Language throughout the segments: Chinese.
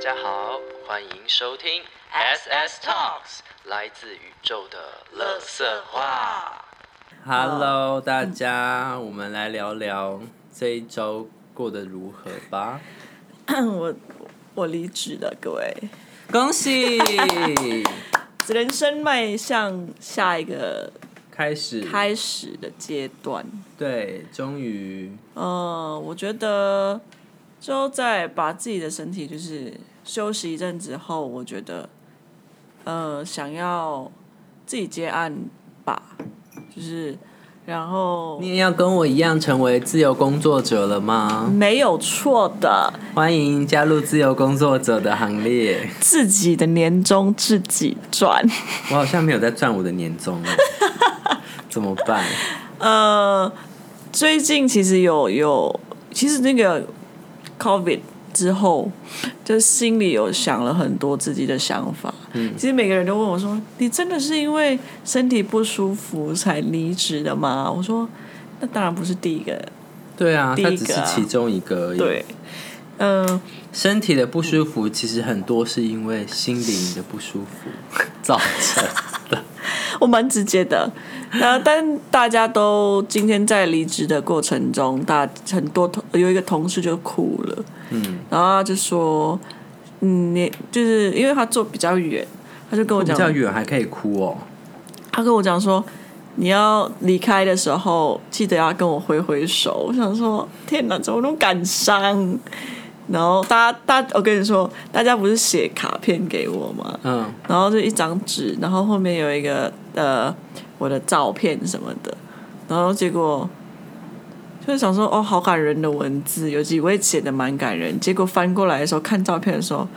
家好，欢迎收听 SS Talks，来自宇宙的乐色话。Hello，大家，我们来聊聊这一周过得如何吧。我我离职了，各位，恭喜！人生迈向下一个开始开始的阶段。对，终于。嗯，我觉得就在把自己的身体就是休息一阵子后，我觉得，呃，想要自己接案吧，就是。然后你也要跟我一样成为自由工作者了吗？没有错的，欢迎加入自由工作者的行列。自己的年终自己赚，我好像没有在赚我的年终，怎么办？呃，最近其实有有，其实那个 COVID。之后，就心里有想了很多自己的想法。嗯，其实每个人都问我说：“你真的是因为身体不舒服才离职的吗？”我说：“那当然不是第一个。”对啊，他只是其中一个而已。对，嗯，身体的不舒服其实很多是因为心灵的不舒服 造成的。我蛮直接的，然后但大家都今天在离职的过程中，大很多同有一个同事就哭了。嗯，然后他就说，嗯，你就是因为他坐比较远，他就跟我讲比较远还可以哭哦。他跟我讲说，你要离开的时候记得要跟我挥挥手。我想说，天哪，怎么那么感伤？然后大家大，我跟你说，大家不是写卡片给我吗？嗯，然后就一张纸，然后后面有一个呃我的照片什么的，然后结果。就是想说哦，好感人的文字，有几位写的蛮感人。结果翻过来的时候，看照片的时候，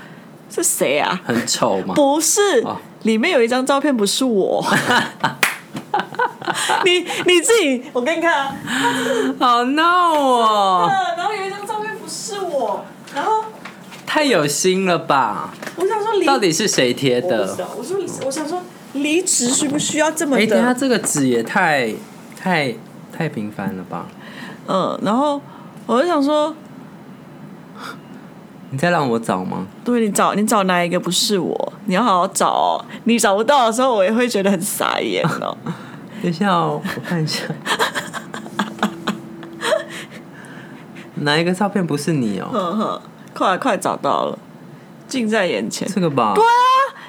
是谁啊？很丑吗？不是，里面有一张照片，不是我。你你自己，我给你看啊。好闹哦。然后有一张照片不是我，然后太有心了吧？我想说，到底是谁贴的？我说，我想说，离职需不需要这么？哎，他这个纸也太太太频繁了吧？嗯，然后我就想说，你再让我找吗？对，你找你找哪一个不是我？你要好好找哦。你找不到的时候，我也会觉得很傻眼哦。等一下哦，我看一下，哪一个照片不是你哦？呵呵，快快找到了，近在眼前。这个吧？对啊，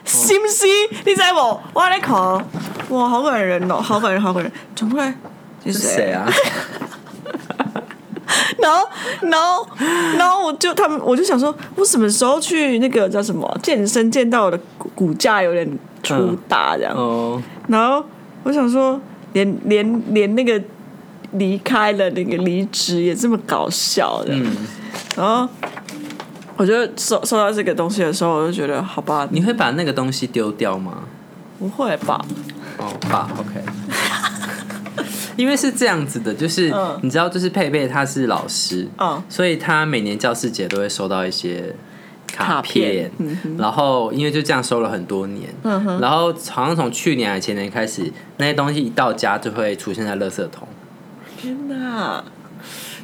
信不信？你在我？我来看。哇，好感人哦，好感人，好感人。转过来，是谁啊？然后，然后，然后我就他们，我就想说，我什么时候去那个叫什么健身，见到我的骨架有点粗大这样。哦。然后我想说，连连连那个离开了那个离职也这么搞笑的。嗯。然后，我就收收到这个东西的时候，我就觉得，好吧。你会把那个东西丢掉吗？不会吧。哦，吧 OK。因为是这样子的，就是你知道，就是佩佩他是老师，所以他每年教师节都会收到一些卡片，然后因为就这样收了很多年，然后好像从去年还前年开始，那些东西一到家就会出现在垃圾桶。天哪，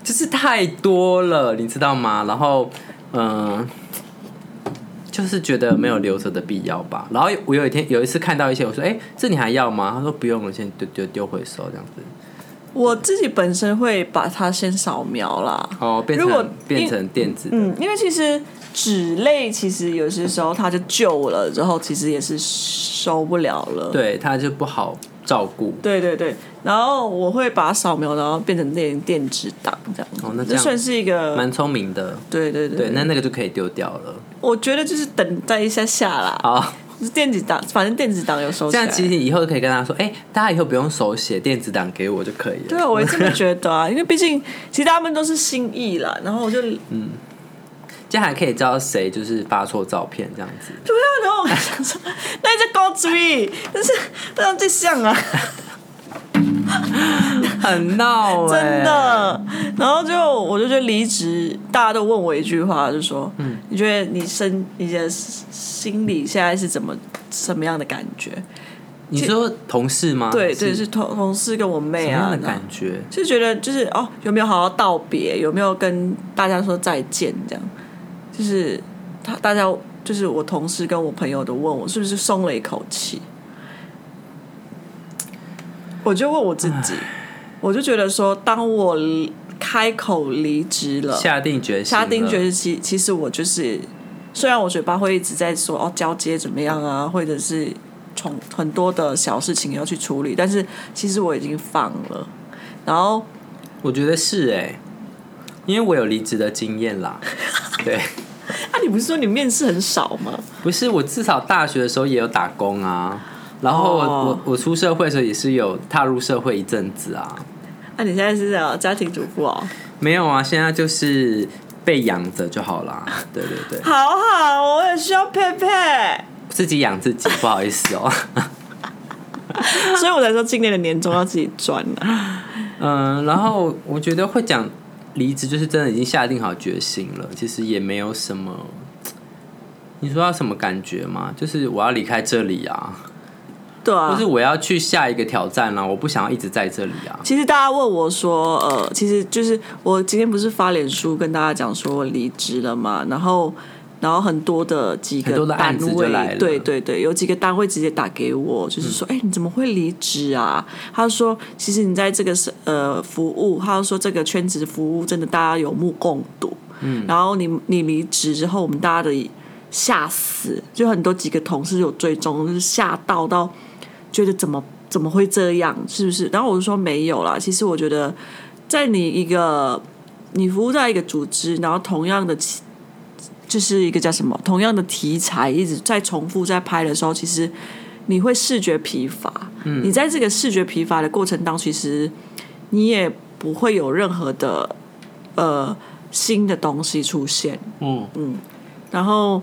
就是太多了，你知道吗？然后嗯，就是觉得没有留着的必要吧。然后我有一天有一次看到一些，我说：“哎，这你还要吗？”他说：“不用了，先丢丢丢回收这样子。”我自己本身会把它先扫描啦。哦，变成变成电子。嗯，因为其实纸类其实有些时候它就旧了，之后其实也是收不了了。对，它就不好照顾。对对对，然后我会把它扫描，然后变成电电子档这样。哦，那这算是一个蛮聪明的。对对对，那那个就可以丢掉了。我觉得就是等待一下下啦。好。电子档，反正电子档有收。这样其实以后可以跟他说，哎，大家以后不用手写，电子档给我就可以了。对啊，我也这么觉得啊，因为毕竟其实他们都是心意啦。然后我就嗯，这样还可以知道谁就是发错照片这样子。对啊，然后 我想说，那在高追，但是不然最像啊。很闹，真的。然后就我就觉得离职，大家都问我一句话，就说：“嗯，你觉得你身你的心里现在是怎么什么样的感觉？”你说同事吗？对对，是同同事跟我妹啊的感觉，就觉得就是哦，有没有好好道别？有没有跟大家说再见？这样就是他大家就是我同事跟我朋友都问我是不是松了一口气。我就问我自己，我就觉得说，当我开口离职了，下定决心，下定决心，其其实我就是，虽然我嘴巴会一直在说哦交接怎么样啊，或者是从很多的小事情要去处理，但是其实我已经放了。然后我觉得是哎，因为我有离职的经验啦。对，啊，你不是说你面试很少吗？不是，我至少大学的时候也有打工啊。然后我我出社会的时候也是有踏入社会一阵子啊。那你现在是样家庭主妇哦？没有啊，现在就是被养着就好啦。对对对，好好，我也需要佩佩自己养自己，不好意思哦。所以我才说今年的年终要自己赚了。嗯，然后我觉得会讲离职，就是真的已经下定好决心了。其实也没有什么，你说要什么感觉吗？就是我要离开这里啊。对啊，就是我要去下一个挑战了，我不想要一直在这里啊。其实大家问我说，呃，其实就是我今天不是发脸书跟大家讲说我离职了嘛，然后，然后很多的几个单位，对对对，有几个单位直接打给我，就是说，哎，你怎么会离职啊？他说，其实你在这个是呃服务，他说这个圈子服务真的大家有目共睹，嗯，然后你你离职之后，我们大家的吓死，就很多几个同事有追踪，就是吓到到。觉得怎么怎么会这样？是不是？然后我就说没有啦。其实我觉得，在你一个你服务在一个组织，然后同样的，就是一个叫什么？同样的题材一直在重复在拍的时候，其实你会视觉疲乏。嗯，你在这个视觉疲乏的过程当中，其实你也不会有任何的呃新的东西出现。嗯嗯。然后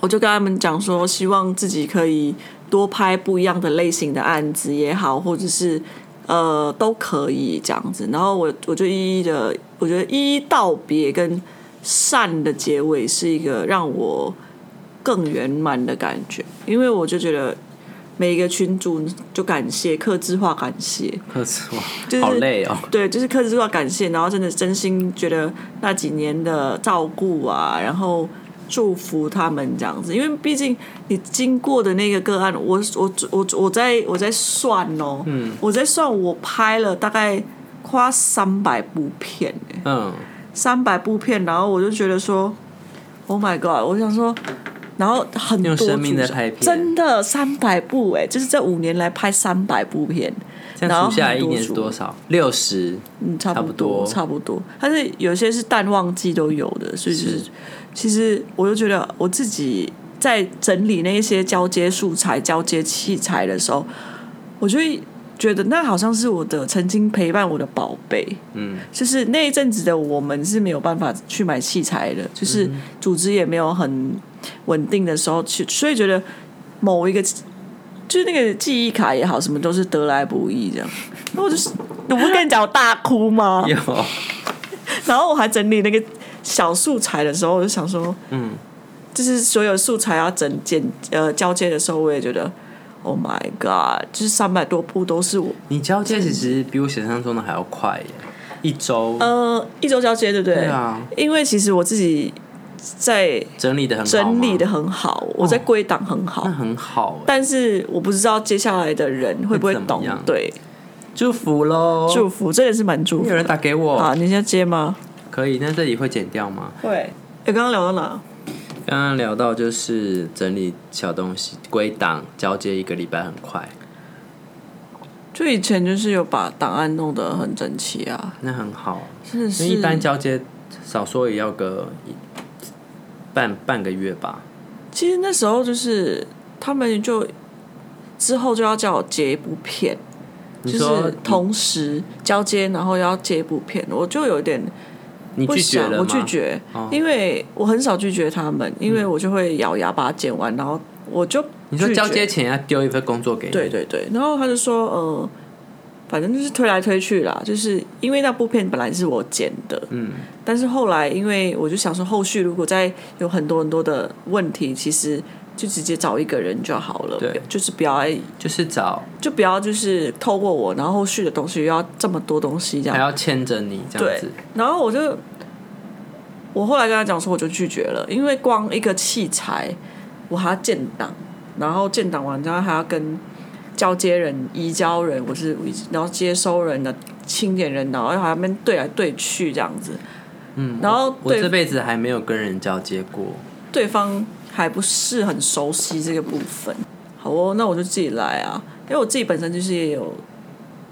我就跟他们讲说，希望自己可以。多拍不一样的类型的案子也好，或者是呃都可以这样子。然后我我就一一的，我觉得一一道别跟善的结尾是一个让我更圆满的感觉。因为我就觉得每一个群主就感谢，克制化感谢，克制化，就是好累哦。对，就是克制化感谢，然后真的真心觉得那几年的照顾啊，然后。祝福他们这样子，因为毕竟你经过的那个个案，我我我我在我在算哦，嗯，我在算我拍了大概花三百部片嗯，三百部片，然后我就觉得说，Oh my God，我想说，然后很多真的三百部哎，就是这五年来拍三百部片，然后下来一年是多少？六十，嗯，差不多，差不多，但是有些是淡旺季都有的，所以就是。其实我就觉得我自己在整理那些交接素材、交接器材的时候，我就觉得那好像是我的曾经陪伴我的宝贝。嗯，就是那一阵子的我们是没有办法去买器材的，就是组织也没有很稳定的时候去，所以觉得某一个就是那个记忆卡也好，什么都是得来不易这样。那我就是我不跟你讲我大哭吗？有。然后我还整理那个。小素材的时候，我就想说，嗯，就是所有素材要整剪呃交接的时候，我也觉得，Oh my God，就是三百多部都是我。你交接其实比我想象中的还要快耶，一周。呃，一周交接对不对？对啊。因为其实我自己在整理的很整理的很好，我在归档很好，那很好。但是我不知道接下来的人会不会懂。对，祝福喽！祝福，这也是蛮祝福。有人打给我好？你先接吗？可以，那这里会剪掉吗？会。哎，刚刚聊到哪？刚刚聊到就是整理小东西，归档交接一个礼拜很快。就以前就是有把档案弄得很整齐啊，那很好。是是。一般交接少说也要个半半个月吧。其实那时候就是他们就之后就要叫我接一部片，就是同时交接，然后要接一部片，我就有点。你拒绝了我拒绝，因为我很少拒绝他们，因为我就会咬牙把它剪完，然后我就你说交接前要丢一份工作给你，对对对，然后他就说，呃，反正就是推来推去啦，就是因为那部片本来是我剪的，嗯，但是后来因为我就想说，后续如果再有很多很多的问题，其实就直接找一个人就好了，对，就是不要就是找，就不要就是透过我，然后后续的东西又要这么多东西这样，还要牵着你这样子，然后我就。我后来跟他讲说，我就拒绝了，因为光一个器材，我还要建档，然后建档完之后还要跟交接人、移交人，我是然后接收人的清点人，然后还要面对来对去这样子。嗯，然后我这辈子还没有跟人交接过，对方还不是很熟悉这个部分。好哦，那我就自己来啊，因为我自己本身就是也有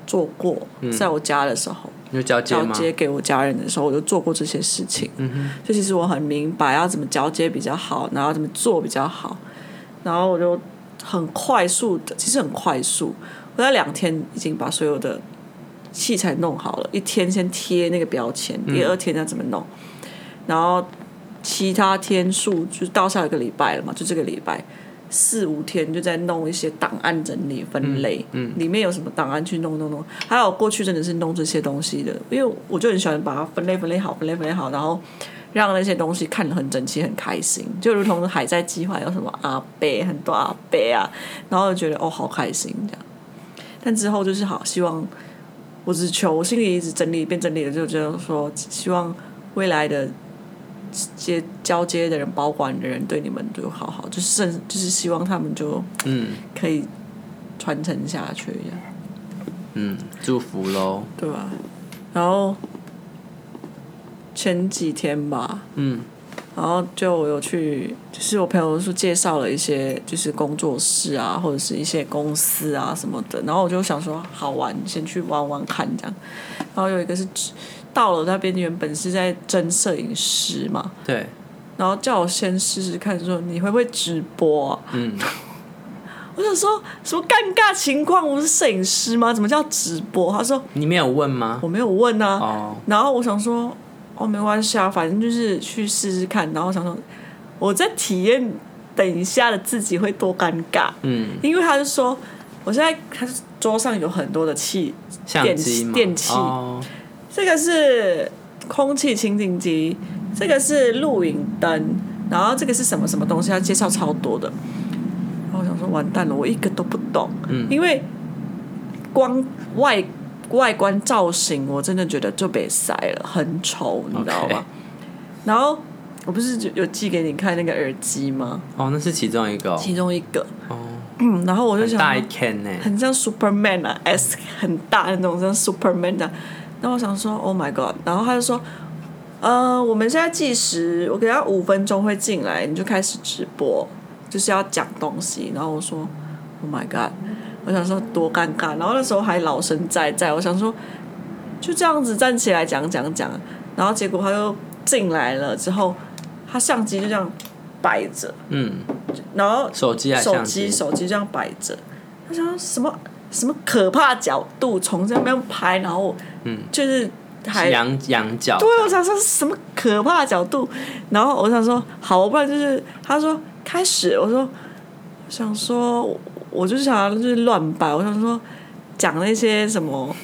做过，在我家的时候。就交接交接给我家人的时候，我就做过这些事情。嗯哼，就其实我很明白要怎么交接比较好，然后怎么做比较好，然后我就很快速的，其实很快速，我在两天已经把所有的器材弄好了，一天先贴那个标签，第二天要怎么弄，然后其他天数就到下一个礼拜了嘛，就这个礼拜。四五天就在弄一些档案整理分类，嗯，里面有什么档案去弄弄弄，还有过去真的是弄这些东西的，因为我就很喜欢把它分类分类好，分类分类好，然后让那些东西看得很整齐，很开心，就如同还在计划有什么阿贝很多阿贝啊，然后就觉得哦好开心这样，但之后就是好希望，我只求我心里一直整理变整理了，就觉得说希望未来的。接交接的人、保管的人对你们就好好，就是甚就是希望他们就嗯可以传承下去一样。嗯，祝福喽。对吧？然后前几天吧，嗯，然后就有去，就是我朋友说介绍了一些，就是工作室啊，或者是一些公司啊什么的，然后我就想说好玩，先去玩玩看这样。然后有一个是。到了那边原本是在争摄影师嘛，对，然后叫我先试试看，说你会不会直播？嗯，我想说什么尴尬情况？我是摄影师吗？怎么叫直播？他说你没有问吗？我没有问啊。哦，然后我想说哦，没关系啊，反正就是去试试看。然后想说我在体验等一下的自己会多尴尬。嗯，因为他就说我现在他桌上有很多的器电器电器。这个是空气清净机，这个是录影灯，然后这个是什么什么东西？要介绍超多的。然后我想说，完蛋了，我一个都不懂。嗯，因为光外外观造型，我真的觉得就被塞了，很丑，你知道吧？然后我不是有寄给你看那个耳机吗？哦，那是其中一个，其中一个。哦，嗯，然后我就想，大一片呢，很像 Superman 啊，S 很大那种，像 Superman 的。那我想说，Oh my God！然后他就说，呃，我们现在计时，我给他五分钟会进来，你就开始直播，就是要讲东西。然后我说，Oh my God！我想说多尴尬。然后那时候还老生在在，我想说就这样子站起来讲讲讲。然后结果他就进来了之后，他相机就这样摆着，嗯，然后手机手机手机这样摆着，他想什么？什么可怕角度？从这边拍，然后嗯，就是还仰仰角。对，我想说什么可怕角度？然后我想说好，不然就是他说开始，我说想说，我就是想要就是乱摆。我想说讲那些什么？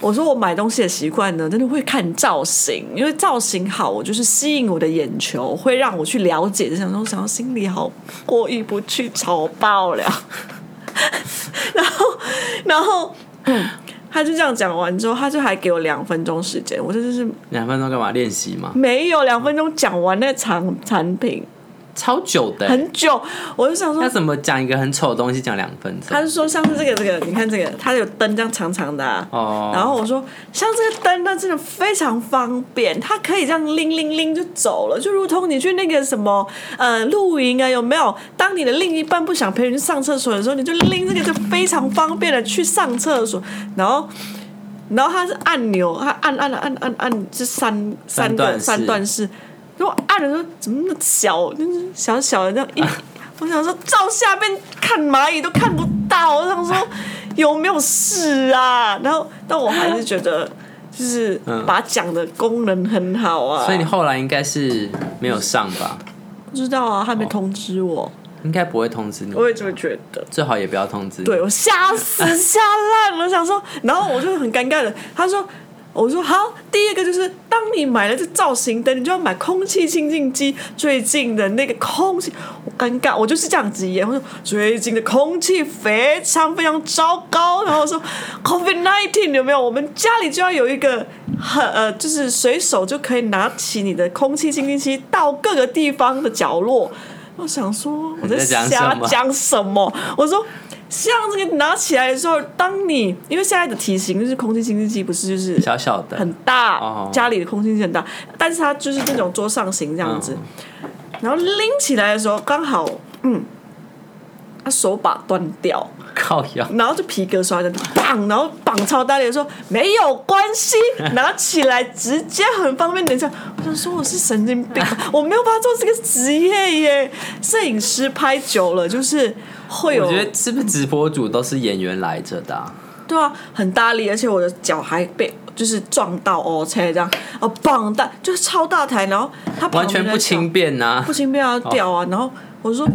我说我买东西的习惯呢，真的会看造型，因为造型好，我就是吸引我的眼球，会让我去了解。就想说，想要心里好过意不去，丑爆了。然后，然后，他就这样讲完之后，他就还给我两分钟时间。我这就是两分钟干嘛练习吗？没有，两分钟讲完那产产品。超久的，很久，我就想说，他怎么讲一个很丑的东西讲两分钟？他就说像是这个这个，你看这个，它有灯这样长长的哦。然后我说，像这个灯，它真的非常方便，它可以这样拎拎拎就走了，就如同你去那个什么呃露营啊，有没有？当你的另一半不想陪你去上厕所的时候，你就拎这个就非常方便的去上厕所。然后，然后它是按钮，它按按按按按是三三个三段式。我按的时候怎么那么小，就是小小的这样一，我想说照下边看蚂蚁都看不到，我想说有没有事啊？然后但我还是觉得就是把讲的功能很好啊。所以你后来应该是没有上吧？不知道啊，他没通知我。应该不会通知你。我也这么觉得。最好也不要通知。对我吓死吓烂了，想说，然后我就很尴尬的，他说。我说好，第一个就是当你买了这造型灯，你就要买空气清净机。最近的那个空气，我尴尬，我就是这样子演。我说最近的空气非常非常糟糕。然后说 COVID nineteen 有没有？我们家里就要有一个很呃，就是随手就可以拿起你的空气清净机到各个地方的角落。我想说我在瞎讲什么？我说。像这个拿起来的时候，当你因为现在的体型就是空气清新机，不是就是小小的。很大，家里的空气清新很大，但是它就是那种桌上型这样子，然后拎起来的时候刚好，嗯，他手把断掉，靠腰，然后就皮革刷的绑，然后绑超大力，说没有关系，拿起来直接很方便。等一下，我想说我是神经病，我没有办法做这个职业耶，摄影师拍久了就是。会有，我觉得是不是直播主都是演员来着的？对啊，很大力，而且我的脚还被就是撞到哦，车这样哦，棒大就是超大台，然后他完全不轻便呐，不轻便啊，掉啊，然后我说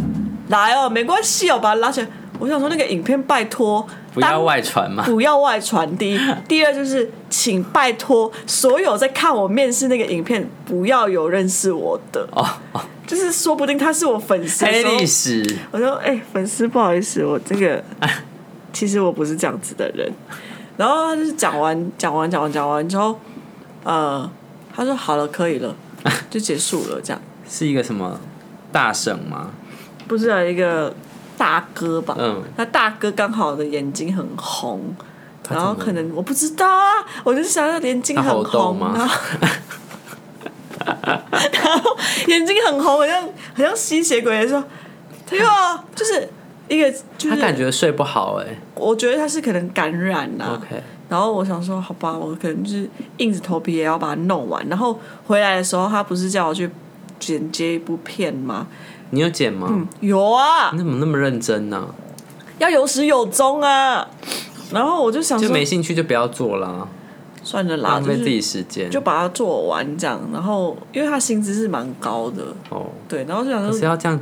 来哦，没关系哦，把它拉起来。我想说那个影片拜托不要外传嘛，不要外传。第一，第二就是请拜托所有在看我面试那个影片，不要有认识我的哦。就是说不定他是我粉丝。黑历史。我说：“哎，粉丝，不好意思，我这个 其实我不是这样子的人。”然后他就是讲完、讲完、讲完、讲完之后，呃，他说：“好了，可以了，就结束了。”这样是一个什么大省吗？不是啊，一个大哥吧？嗯，他大哥刚好的眼睛很红，然后可能我不知道啊，我就想他眼睛很红吗？然后眼睛很红，好像好像吸血鬼的时候，对啊，就是一个，就是他感觉睡不好哎。我觉得他是可能感染了。OK。然后我想说，好吧，我可能就是硬着头皮也要把它弄完。然后回来的时候，他不是叫我去剪接一部片吗？你有剪吗？嗯，有啊。你怎么那么认真呢？要有始有终啊。然后我就想，就没兴趣就不要做了。算了啦，浪费自己时间，就把它做完这样。然后，因为他薪资是蛮高的哦，对。然后就想说，是要这样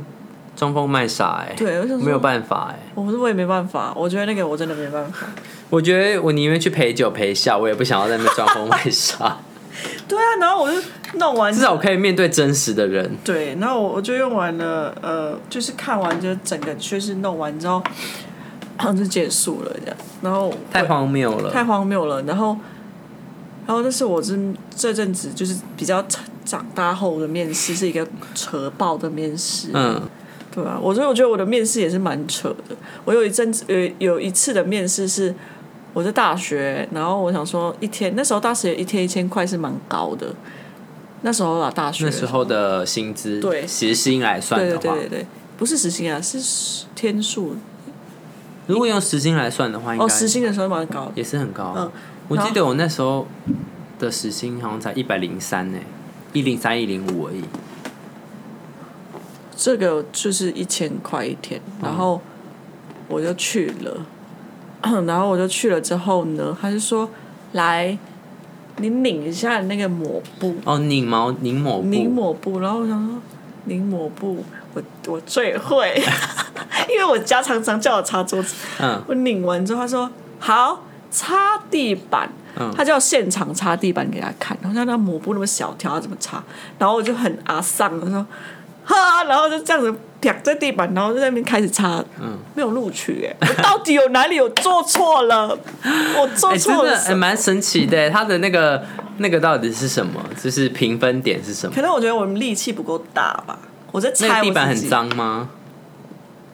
装疯卖傻哎，对，没有办法哎。我说我也没办法，我觉得那个我真的没办法。我觉得我宁愿去陪酒陪笑，我也不想要在那边装疯卖傻。对啊，然后我就弄完，至少我可以面对真实的人。对，然后我我就用完了，呃，就是看完就整个确实弄完之后，然后就结束了这样。然后太荒谬了，太荒谬了。然后。然后那是我这这阵子就是比较长大后的面试，是一个扯爆的面试。嗯，对啊，我所以我觉得我的面试也是蛮扯的。我有一阵子有有一次的面试是我在大学，然后我想说一天那时候大学一天一千块是蛮高的。那时候啊，大学那时候的薪资对时薪来算的话，对对对，不是时薪啊，是天数。如果用时薪来算的话，哦，时薪的时候蛮高，也是很高。嗯。我记得我那时候的时薪好像才一百零三呢，一零三一零五而已。这个就是一千块一天，然后我就去了，然后我就去了之后呢，他就说：“来，你拧一下那个抹布。”哦，拧毛拧抹布。拧抹布，然后我想说，拧抹布，我我最会，因为我家常常叫我擦桌子。嗯。我拧完之后，他说：“好。”擦地板，他就要现场擦地板给他看，然后像那抹布那么小条，他怎么擦？然后我就很阿丧，他说哈，然后就这样子啪在地板，然后就在那边开始擦，嗯，没有录取哎，我到底有哪里有做错了？我做错了，哎，蛮神奇的，他的那个那个到底是什么？就是评分点是什么？可能我觉得我们力气不够大吧，我在擦地板很脏吗？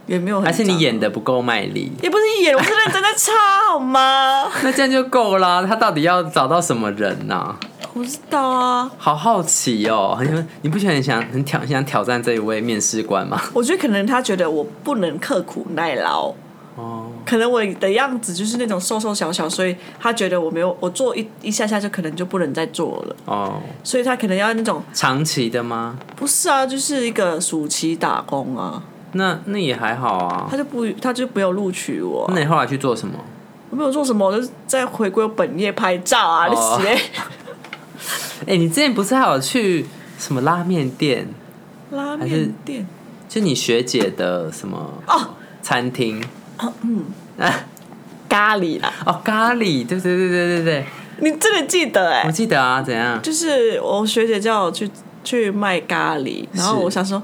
也没有，还是你演的不够卖力？也不是演，我是认真在擦，好吗？那这样就够了。他到底要找到什么人呢？不知道啊。好好奇哦，很你不觉得很想很挑想挑战这一位面试官吗？我觉得可能他觉得我不能刻苦耐劳哦，可能我的样子就是那种瘦瘦小小，所以他觉得我没有我做一一下下就可能就不能再做了哦，所以他可能要那种长期的吗？不是啊，就是一个暑期打工啊。那那也还好啊，他就不他就没有录取我。那你后来去做什么？我没有做什么，我就在回归本业拍照啊，那些。哎，你之前不是还有去什么拉面店？拉面店？就你学姐的什么？哦，餐厅。哦嗯，咖喱啦。哦，咖喱，对对对对对对。你真的记得哎？我记得啊，怎样？就是我学姐叫我去去卖咖喱，然后我想说，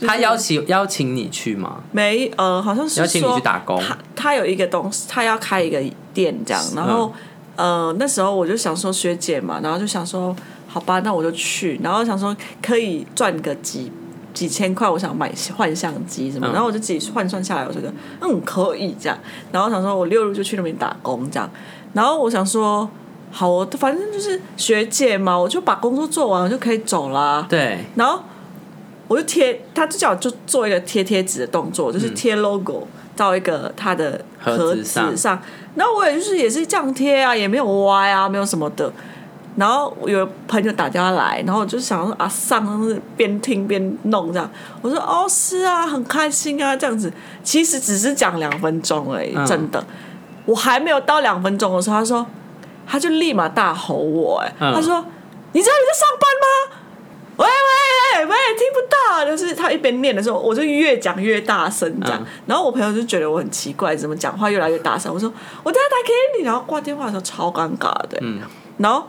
他邀请邀请你去吗？没，呃，好像是邀请你去打工。他他有一个东西，他要开一个店这样，然后呃那时候我就想说学姐嘛，然后就想说好吧，那我就去，然后想说可以赚个几几千块，我想买换相机什么，然后我就自己换算下来，我觉得嗯可以这样，然后想说我六日就去那边打工这样，然后我想说。好，我反正就是学姐嘛，我就把工作做完，我就可以走啦。对。然后我就贴，他就叫我就做一个贴贴纸的动作，就是贴 logo 到一个他的盒子上。然后我也就是也是这样贴啊，也没有歪啊，没有什么的。然后有朋友打电话来，然后我就想说啊，上是边听边弄这样。我说哦，是啊，很开心啊，这样子。其实只是讲两分钟而已，真的。我还没有到两分钟的时候，他说。他就立马大吼我，哎，他说：“你知道你在上班吗？喂喂喂喂，听不到。”就是他一边念的时候，我就越讲越大声这样。然后我朋友就觉得我很奇怪，怎么讲话越来越大声？我说：“我等下打给你。”然后挂电话的时候超尴尬的。嗯。然后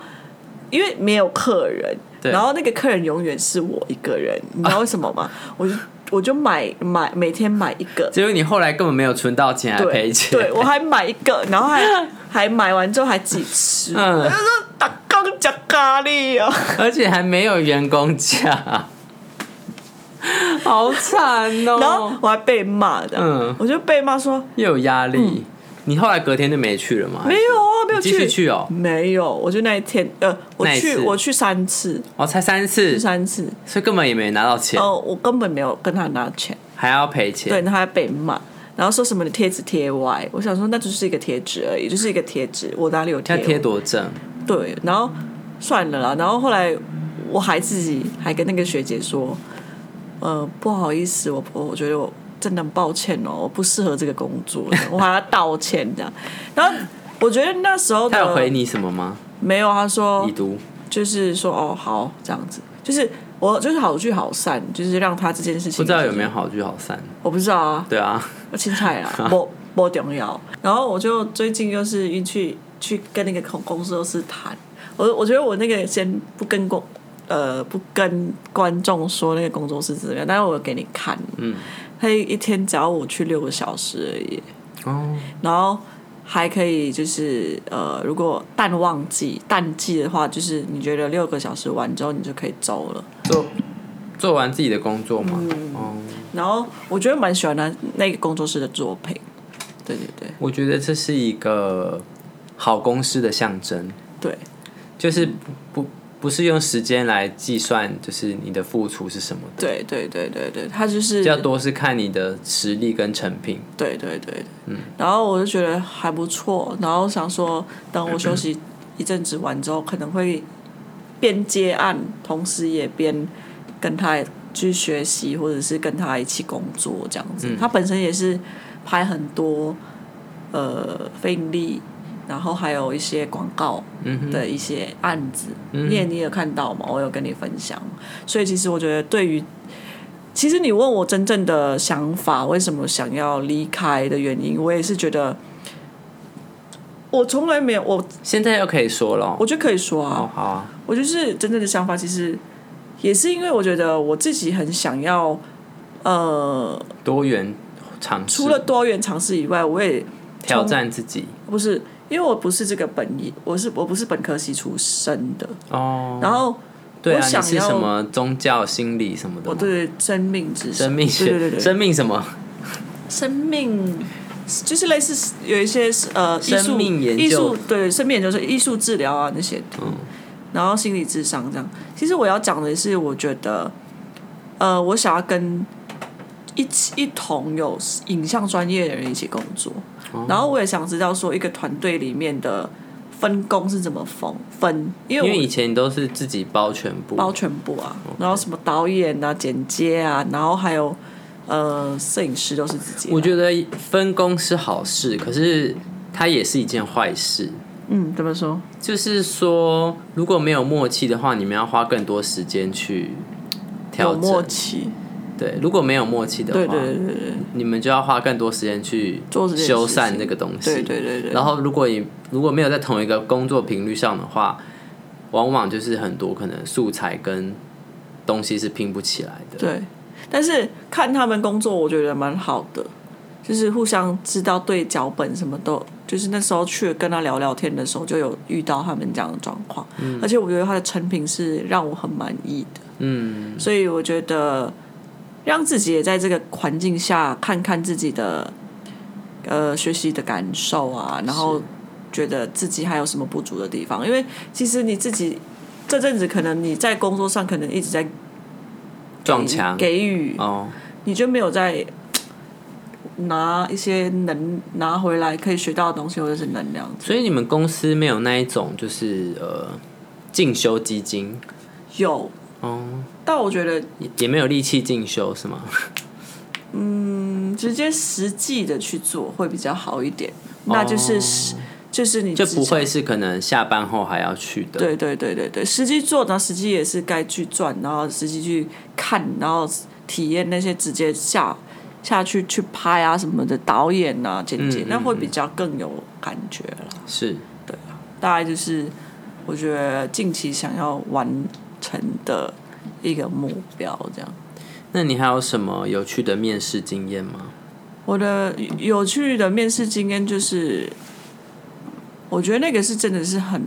因为没有客人，然后那个客人永远是我一个人，你知道 为什么吗？我就。我就买买每天买一个，结果你后来根本没有存到钱，还赔钱。对，我还买一个，然后还还买完之后还自己吃。嗯，他说打工加咖喱哦，而且还没有员工价，好惨哦。然后我还被骂的，嗯，我就被骂说又有压力。你后来隔天就没去了吗？没有啊，没有继续去哦。没有，我就那一天，呃，我去，我去三次，哦，才三次，三次，所以根本也没拿到钱。哦，我根本没有跟他拿钱，还要赔钱。对，他还被骂，然后说什么你贴纸贴歪。我想说，那就是一个贴纸而已，就是一个贴纸，我哪里有贴？贴多正？对，然后算了啦。然后后来我还自己还跟那个学姐说，呃，不好意思，我我我觉得我。真的很抱歉哦，我不适合这个工作，我还要道歉这样。然后我觉得那时候他有回你什么吗？没有，他说已读，就是说哦好这样子，就是我就是好聚好散，就是让他这件事情不知道有没有好聚好散，我不知道啊。对啊，我青菜啊，不不重要。然后我就最近又是一去去跟那个公公司谈，我我觉得我那个先不跟公呃不跟观众说那个工作室怎么样，但是我给你看，嗯。他一天只要我去六个小时而已，哦，然后还可以就是呃，如果淡旺季淡季的话，就是你觉得六个小时完之后你就可以走了，做做完自己的工作嘛，哦，然后我觉得蛮喜欢他那个工作室的作品，对对对，我觉得这是一个好公司的象征，对，就是不。不是用时间来计算，就是你的付出是什么的。对对对对对，他就是比较多是看你的实力跟成品。对对对，嗯。然后我就觉得还不错，然后想说，等我休息一阵子完之后，可能会边接案，同时也边跟他去学习，或者是跟他一起工作这样子。他本身也是拍很多呃非盈利。然后还有一些广告的一些案子，你也你有看到嘛？我有跟你分享，所以其实我觉得，对于其实你问我真正的想法，为什么想要离开的原因，我也是觉得，我从来没有，我现在又可以说了，我觉得可以说啊，好啊，我就是真正的想法，其实也是因为我觉得我自己很想要，呃，多元尝试，除了多元尝试以外，我也挑战自己，不是。因为我不是这个本意，我是我不是本科系出身的哦。然后，对啊，你是什么宗教、心理什么的？我对生命知识、生命学、对对对，生命什么？生命就是类似有一些呃艺术艺术对生命研究是艺术治疗啊那些。嗯。然后心理智商这样，其实我要讲的是，我觉得呃，我想要跟一起一同有影像专业的人一起工作。然后我也想知道说一个团队里面的分工是怎么分分，因为因为以前都是自己包全部包全部啊，然后什么导演啊、剪接啊，然后还有呃摄影师都是自己。我觉得分工是好事，可是它也是一件坏事。嗯，怎么说？就是说如果没有默契的话，你们要花更多时间去调默契。对，如果没有默契的话，对对对对对，你们就要花更多时间去做修缮这个东西。对对对对。然后，如果你如果没有在同一个工作频率上的话，往往就是很多可能素材跟东西是拼不起来的。对，但是看他们工作，我觉得蛮好的，就是互相知道对脚本什么都，就是那时候去跟他聊聊天的时候，就有遇到他们这样的状况。嗯。而且我觉得他的成品是让我很满意的。嗯。所以我觉得让自己也在这个环境下看看自己的呃学习的感受啊，然后。觉得自己还有什么不足的地方？因为其实你自己这阵子可能你在工作上可能一直在撞墙给予哦，你就没有在拿一些能拿回来可以学到的东西或者是能量。所以你们公司没有那一种就是呃进修基金？有哦，但我觉得也没有力气进修是吗？嗯，直接实际的去做会比较好一点，那就是。就是你就不会是可能下班后还要去的。对对对对对，实际做呢，实际也是该去转，然后实际去看，然后体验那些直接下下去去拍啊什么的导演啊剪辑，那会比较更有感觉了。是，对啊，大概就是我觉得近期想要完成的一个目标这样。那你还有什么有趣的面试经验吗？我的有趣的面试经验就是。我觉得那个是真的是很，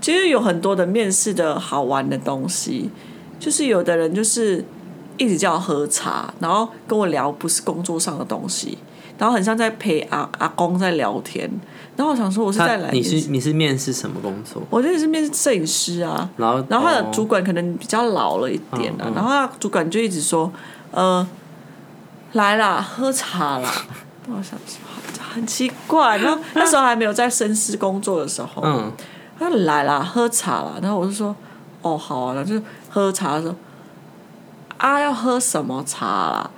其实有很多的面试的好玩的东西，就是有的人就是一直叫我喝茶，然后跟我聊不是工作上的东西，然后很像在陪阿阿公在聊天，然后我想说我是在来，你是你是面试什么工作？我觉得你是面试摄影师啊，然后然后他的主管可能比较老了一点啊，然后他主管就一直说，呃，来啦，喝茶啦，我想说。很奇怪，然后 那时候还没有在深思工作的时候，嗯，他就来啦，喝茶啦，然后我就说，哦，好啊，然后就喝茶的时候，啊，要喝什么茶啦？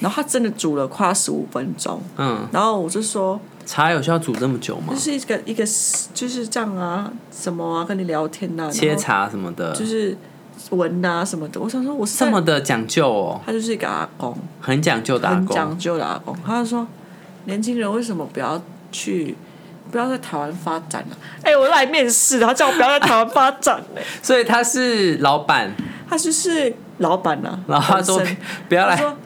然后他真的煮了快十五分钟，嗯，然后我就说，茶有需要煮这么久吗？就是一个一个就是这样啊，什么啊，跟你聊天呐，切茶什么的，就是闻啊什么的。我想说，我是这么的讲究哦。他就是一个阿公，很讲究的阿公，很讲究的阿公。他就说。年轻人为什么不要去，不要在台湾发展呢？哎，我来面试，他叫我不要在台湾发展呢。所以他是老板，他就是老板呐。然后他说不要来，说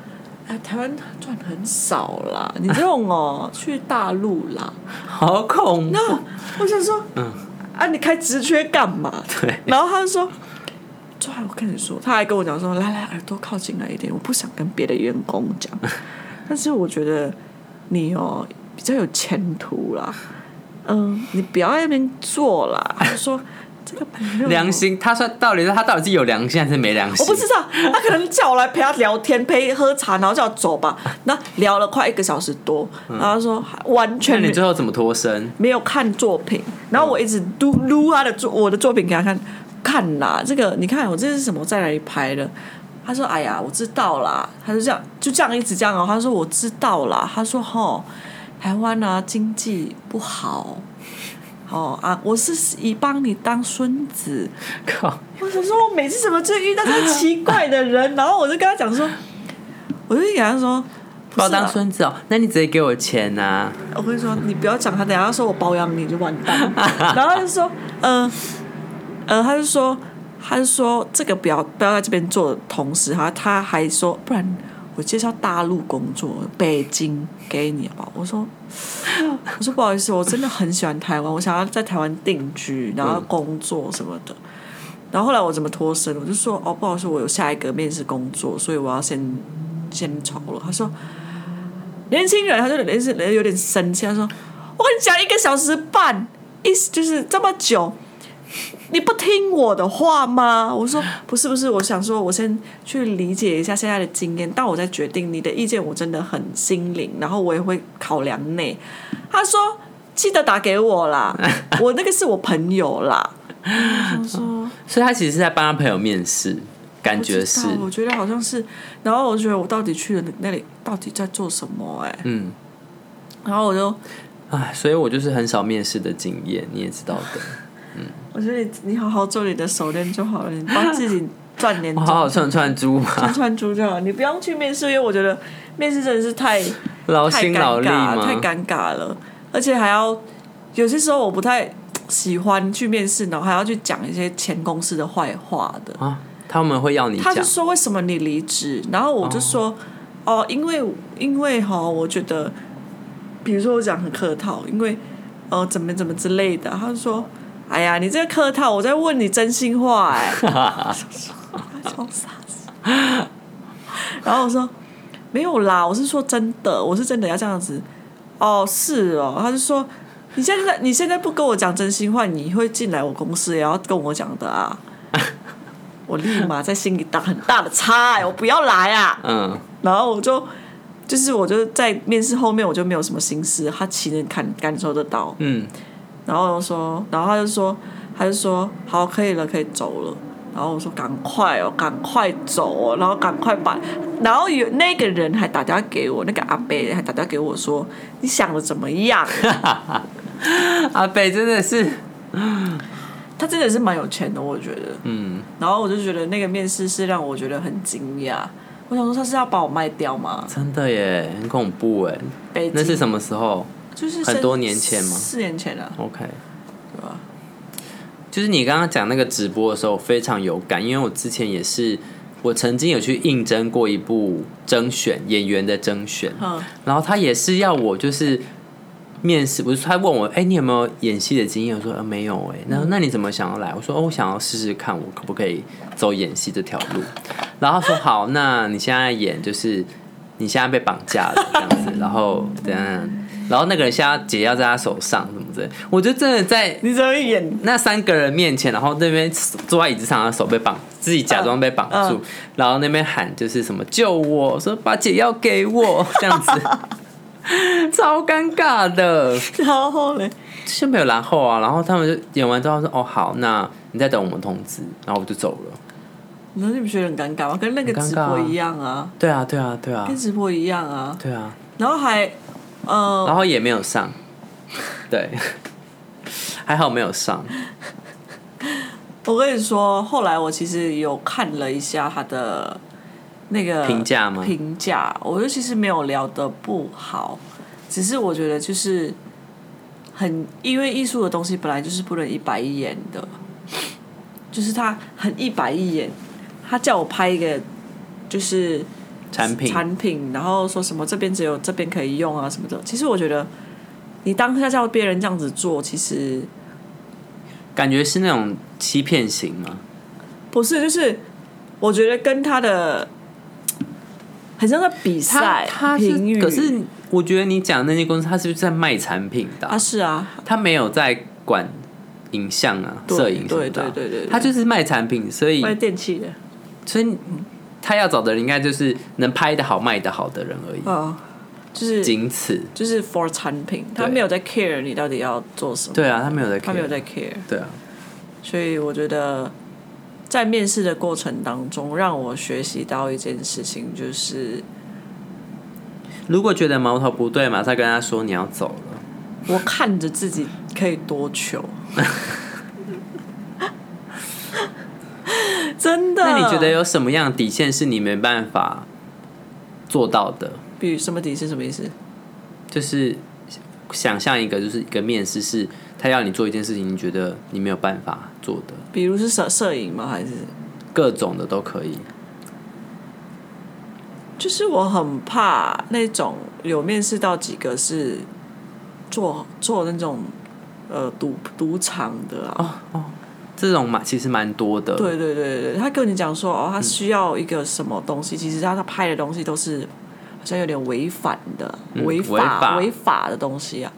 哎，台湾赚很少啦，你这种哦，去大陆啦，好恐怖。那我想说，嗯，啊，你开直缺干嘛？对。然后他就说，后我跟你说，他还跟我讲说，来来，耳朵靠近来一点，我不想跟别的员工讲，但是我觉得。你哦比较有前途啦，嗯，你不要在那边做啦。他说良心，他说到底是他到底是有良心还是没良心？我不知道，他可能叫我来陪他聊天，陪喝茶，然后叫我走吧。那聊了快一个小时多，然后说完全你最后怎么脱身？没有看作品，然后我一直撸撸他的作我的作品给他看，看啦，这个你看我这是什么在哪里拍的？他说：“哎呀，我知道啦。”他就这样，就这样一直这样哦。他说：“我知道啦。”他说：“吼，台湾啊，经济不好，哦啊，我是以帮你当孙子。”靠！我想说，我每次怎么就遇到这么奇怪的人？然后我就跟他讲说：“ 我就跟他说，把我当孙子哦，那你直接给我钱呐。”我跟你说，你不要讲他，等下说我包养你就完蛋。然后他就说：“嗯，呃，他就说。”他就说这个不要不要在这边做，同时哈，他还说不然我介绍大陆工作，北京给你吧？我说 我说不好意思，我真的很喜欢台湾，我想要在台湾定居，然后工作什么的。然后后来我怎么脱身？我就说哦，不好意思，我有下一个面试工作，所以我要先先走了。他说年轻人，他就人是人有点生气，他说我跟你讲一个小时半，意思就是这么久。你不听我的话吗？我说不是不是，我想说，我先去理解一下现在的经验，但我再决定。你的意见我真的很心领，然后我也会考量内。他说记得打给我啦，我那个是我朋友啦。所以他其实是在帮他朋友面试，感觉是。我觉得好像是，然后我觉得我到底去了那里到底在做什么？哎，嗯，然后我就，哎，所以我就是很少面试的经验，你也知道的。我觉得你你好好做你的手链就好了，你帮自己赚年终，好好串串珠嘛，串串珠就好。你不用去面试，因为我觉得面试真的是太劳心劳力嘛，太尴尬了，而且还要有些时候我不太喜欢去面试，然后还要去讲一些前公司的坏话的啊。他们会要你，他就说为什么你离职，然后我就说哦，因为因为哈，我觉得，比如说我讲很客套，因为呃怎么怎么之类的，他就说。哎呀，你这个客套，我在问你真心话哎，然后我说没有啦，我是说真的，我是真的要这样子。哦，是哦，他就说你现在你现在不跟我讲真心话，你会进来我公司也要跟我讲的啊。我立马在心里打很大的叉，我不要来啊。嗯，然后我就就是我就在面试后面我就没有什么心思，他其实感感受得到。嗯。然后说，然后他就说，他就说，好，可以了，可以走了。然后我说，赶快哦，赶快走哦，然后赶快把，然后有那个人还打电话给我，那个阿贝还打电话给我说，你想的怎么样？阿贝真的是，他真的是蛮有钱的，我觉得。嗯。然后我就觉得那个面试是让我觉得很惊讶。我想说他是要把我卖掉吗？真的耶，很恐怖哎。那是什么时候？就是很多年前吗？四年前了。OK，对吧？就是你刚刚讲那个直播的时候，非常有感，因为我之前也是，我曾经有去应征过一部甄选演员的甄选，然后他也是要我就是面试，不是他问我，哎，你有没有演戏的经验？我说呃没有，哎，那那你怎么想要来？我说哦，我想要试试看，我可不可以走演戏这条路？然后说好，那你现在演就是你现在被绑架了这样子，然后怎样？然后那个人现在解药在他手上，什么之类，我就真的在你怎么演那三个人面前，然后那边坐在椅子上，的手被绑，自己假装被绑住，然后那边喊就是什么救我，说把解药给我，这样子，超尴尬的。然后嘞，先没有然后啊，然后他们就演完之后说哦好，那你再等我们通知，然后我就走了。那你不觉得很尴尬吗？跟那个直播一样啊。对啊对啊对啊，跟直播一样啊。对啊。然后还。嗯，然后也没有上，对，还好没有上。我跟你说，后来我其实有看了一下他的那个评价吗？评价，我觉得其实没有聊的不好，只是我觉得就是很，因为艺术的东西本来就是不能一板一眼的，就是他很一板一眼，他叫我拍一个就是。产品，产品，然后说什么这边只有这边可以用啊什么的。其实我觉得，你当下叫别人这样子做，其实感觉是那种欺骗型吗？不是，就是我觉得跟他的很像在比赛，他是。可是我觉得你讲那些公司，他是不是在卖产品的？啊，是啊，他没有在管影像啊，摄影对对对对，他就是卖产品，所以卖电器的，所以。他要找的人应该就是能拍的好、卖的好的人而已。哦，就是仅此，就是 for 产品，他没有在 care 你到底要做什么。对啊，他没有在，他没有在 care。对啊，所以我觉得在面试的过程当中，让我学习到一件事情，就是如果觉得矛头不对，马上跟他说你要走了。我看着自己可以多求。真的？那你觉得有什么样的底线是你没办法做到的？比如什么底线？什么意思？就是想象一个，就是一个面试，是他要你做一件事情，你觉得你没有办法做的。比如是摄摄影吗？还是各种的都可以？就是我很怕那种有面试到几个是做做那种呃赌赌场的啊。哦。这种蛮其实蛮多的。对对对对他跟你讲说哦，他需要一个什么东西，其实他他拍的东西都是好像有点违反的、违法、违法的东西啊。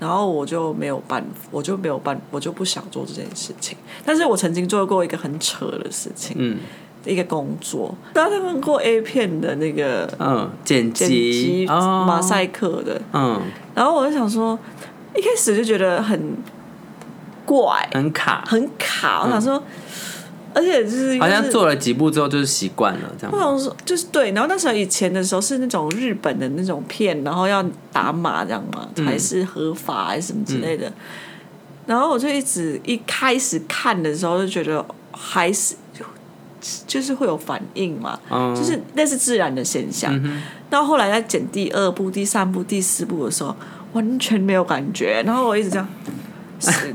然后我就没有办，我就没有办，我就不想做这件事情。但是我曾经做过一个很扯的事情，嗯，一个工作，大家看过 A 片的那个嗯剪辑马赛克的，嗯，然后我就想说，一开始就觉得很。怪，很卡，很卡。我想说，而且就是好像做了几步之后就是习惯了这样。我想说，就是对。然后那时候以前的时候是那种日本的那种片，然后要打码这样嘛，才是合法还是什么之类的。然后我就一直一开始看的时候就觉得还是就是会有反应嘛，就是那是自然的现象。到后来在剪第二部、第三部、第四部的时候，完全没有感觉，然后我一直这样，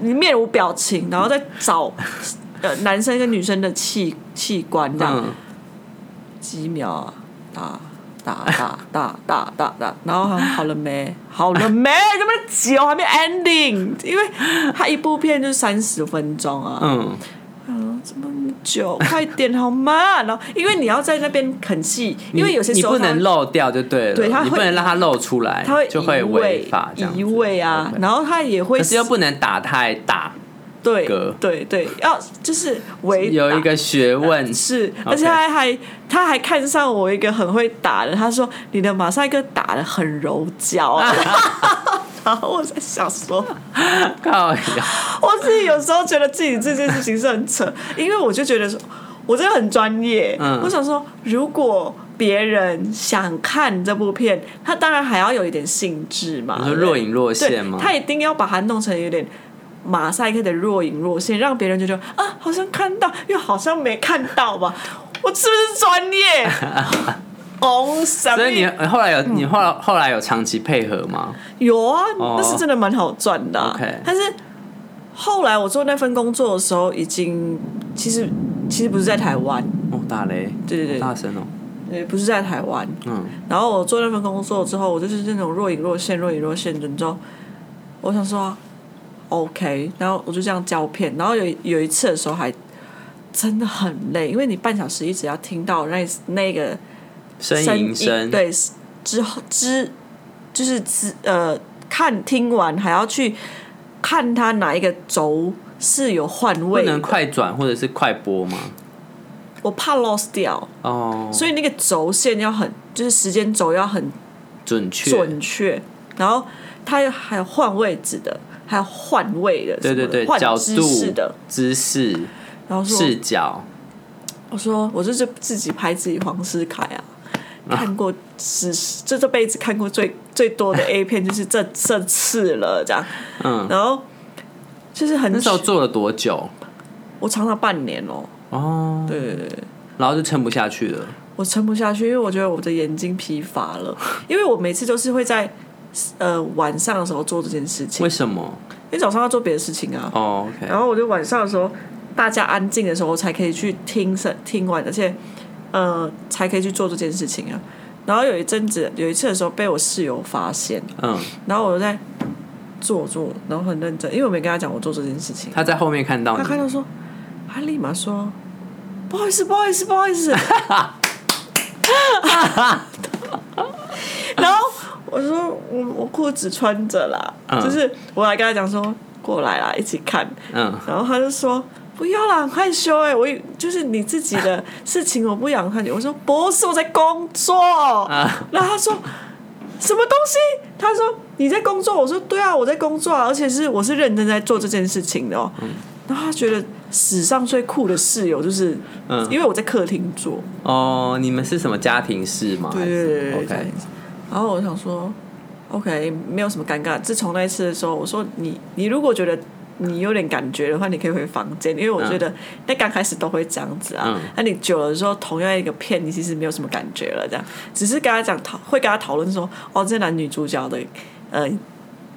你面无表情，然后再找呃男生跟女生的器器官这样，几秒啊，打打打打打打打，然后好了没？好了没？这么久还没 ending？因为他一部片就三十分钟啊。嗯。久？快点好吗？然后，因为你要在那边啃戏，因为有些时候你不能漏掉就对了，对，你不能让它漏出来，它会就会违法移位啊。然后它也会，可是又不能打太大，对，对对，要就是违有一个学问是，而且他还他还看上我一个很会打的，他说你的马赛克打的很柔焦。然后我在想说，靠呀！我自己有时候觉得自己这件事情是很扯，因为我就觉得说，我真的很专业。嗯，我想说，如果别人想看这部片，他当然还要有一点兴致嘛。你说若隐若现吗？他一定要把它弄成有点马赛克的若隐若现，让别人就觉得啊，好像看到，又好像没看到吧？我是不是专业？哦，所以你后来有你后来后来有长期配合吗？有啊，那是真的蛮好赚的。OK，但是后来我做那份工作的时候，已经其实其实不是在台湾哦，打雷，对对对，大声哦，对，不是在台湾。嗯，然后我做那份工作之后，我就是那种若隐若现、若隐若现的，你知道？我想说，OK，然后我就这样胶片，然后有有一次的时候还真的很累，因为你半小时一直要听到那那个。声音声对之后之就是之呃看听完还要去看他哪一个轴是有换位，不能快转或者是快播吗？我怕 lost 掉哦，所以那个轴线要很就是时间轴要很准确准确，然后它还有换位置的，还有换位的，对对对，角度的姿势，然后视角。我说我就是自己拍自己黄思凯啊。看过是这这辈子看过最最多的 A 片就是这这次了，这样。嗯。然后就是很那时候做了多久？我长达半年哦。哦。对对对。然后就撑不下去了。我撑不下去，因为我觉得我的眼睛疲乏了。因为我每次都是会在呃晚上的时候做这件事情。为什么？因为早上要做别的事情啊。哦。OK。然后我就晚上的时候，大家安静的时候，我才可以去听声听完，而且。呃，才可以去做这件事情啊。然后有一阵子，有一次的时候被我室友发现，嗯，然后我就在做做，然后很认真，因为我没跟他讲我做这件事情。他在后面看到，他看到说，他立马说，不好意思，不好意思，不好意思。然后我说，我我裤子穿着啦，就是我还跟他讲说，过来啦，一起看。嗯，然后他就说。不要啦，很害羞哎！我就是你自己的事情，我不想看你。我说不是，我在工作。然后他说什么东西？他说你在工作。我说对啊，我在工作啊，而且是我是认真在做这件事情的哦。然后他觉得史上最酷的室友就是，嗯因为我在客厅做。哦，你们是什么家庭式吗？对对对，OK。然后我想说，OK，没有什么尴尬。自从那一次的时候，我说你你如果觉得。你有点感觉的话，你可以回房间，因为我觉得那刚开始都会这样子啊。那你久了之后，同样一个片，你其实没有什么感觉了，这样。只是跟他讲讨，会跟他讨论说，哦，这男女主角的呃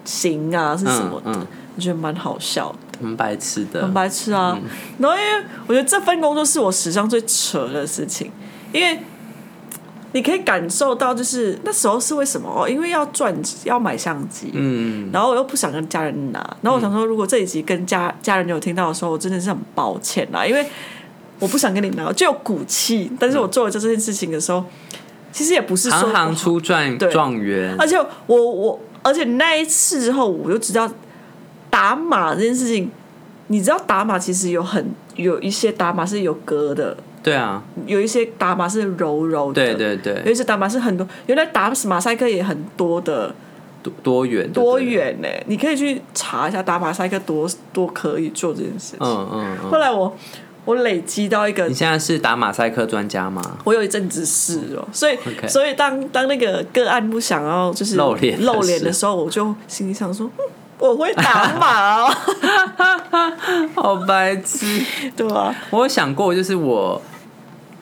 型啊是什么的，我觉得蛮好笑的，很白痴的，很白痴啊。然后因为我觉得这份工作是我史上最扯的事情，因为。你可以感受到，就是那时候是为什么哦？因为要赚，要买相机，嗯，然后我又不想跟家人拿，然后我想说，如果这一集跟家家人有听到的时候，我真的是很抱歉啦，因为我不想跟你拿，就有骨气。但是我做了这件事情的时候，其实也不是说行行出状状元，而且我我，而且那一次之后，我就知道打码这件事情，你知道打码其实有很有一些打码是有格的。对啊，有一些打码是柔柔的，对对对，有一些打码是很多，原来打马赛克也很多的，多多元多元呢。你可以去查一下打马赛克多多可以做这件事情。嗯嗯。后来我我累积到一个，你现在是打马赛克专家吗？我有一阵子是哦，所以所以当当那个个案不想要就是露脸露脸的时候，我就心里想说，我会打码哦，好白痴，对吧？我有想过，就是我。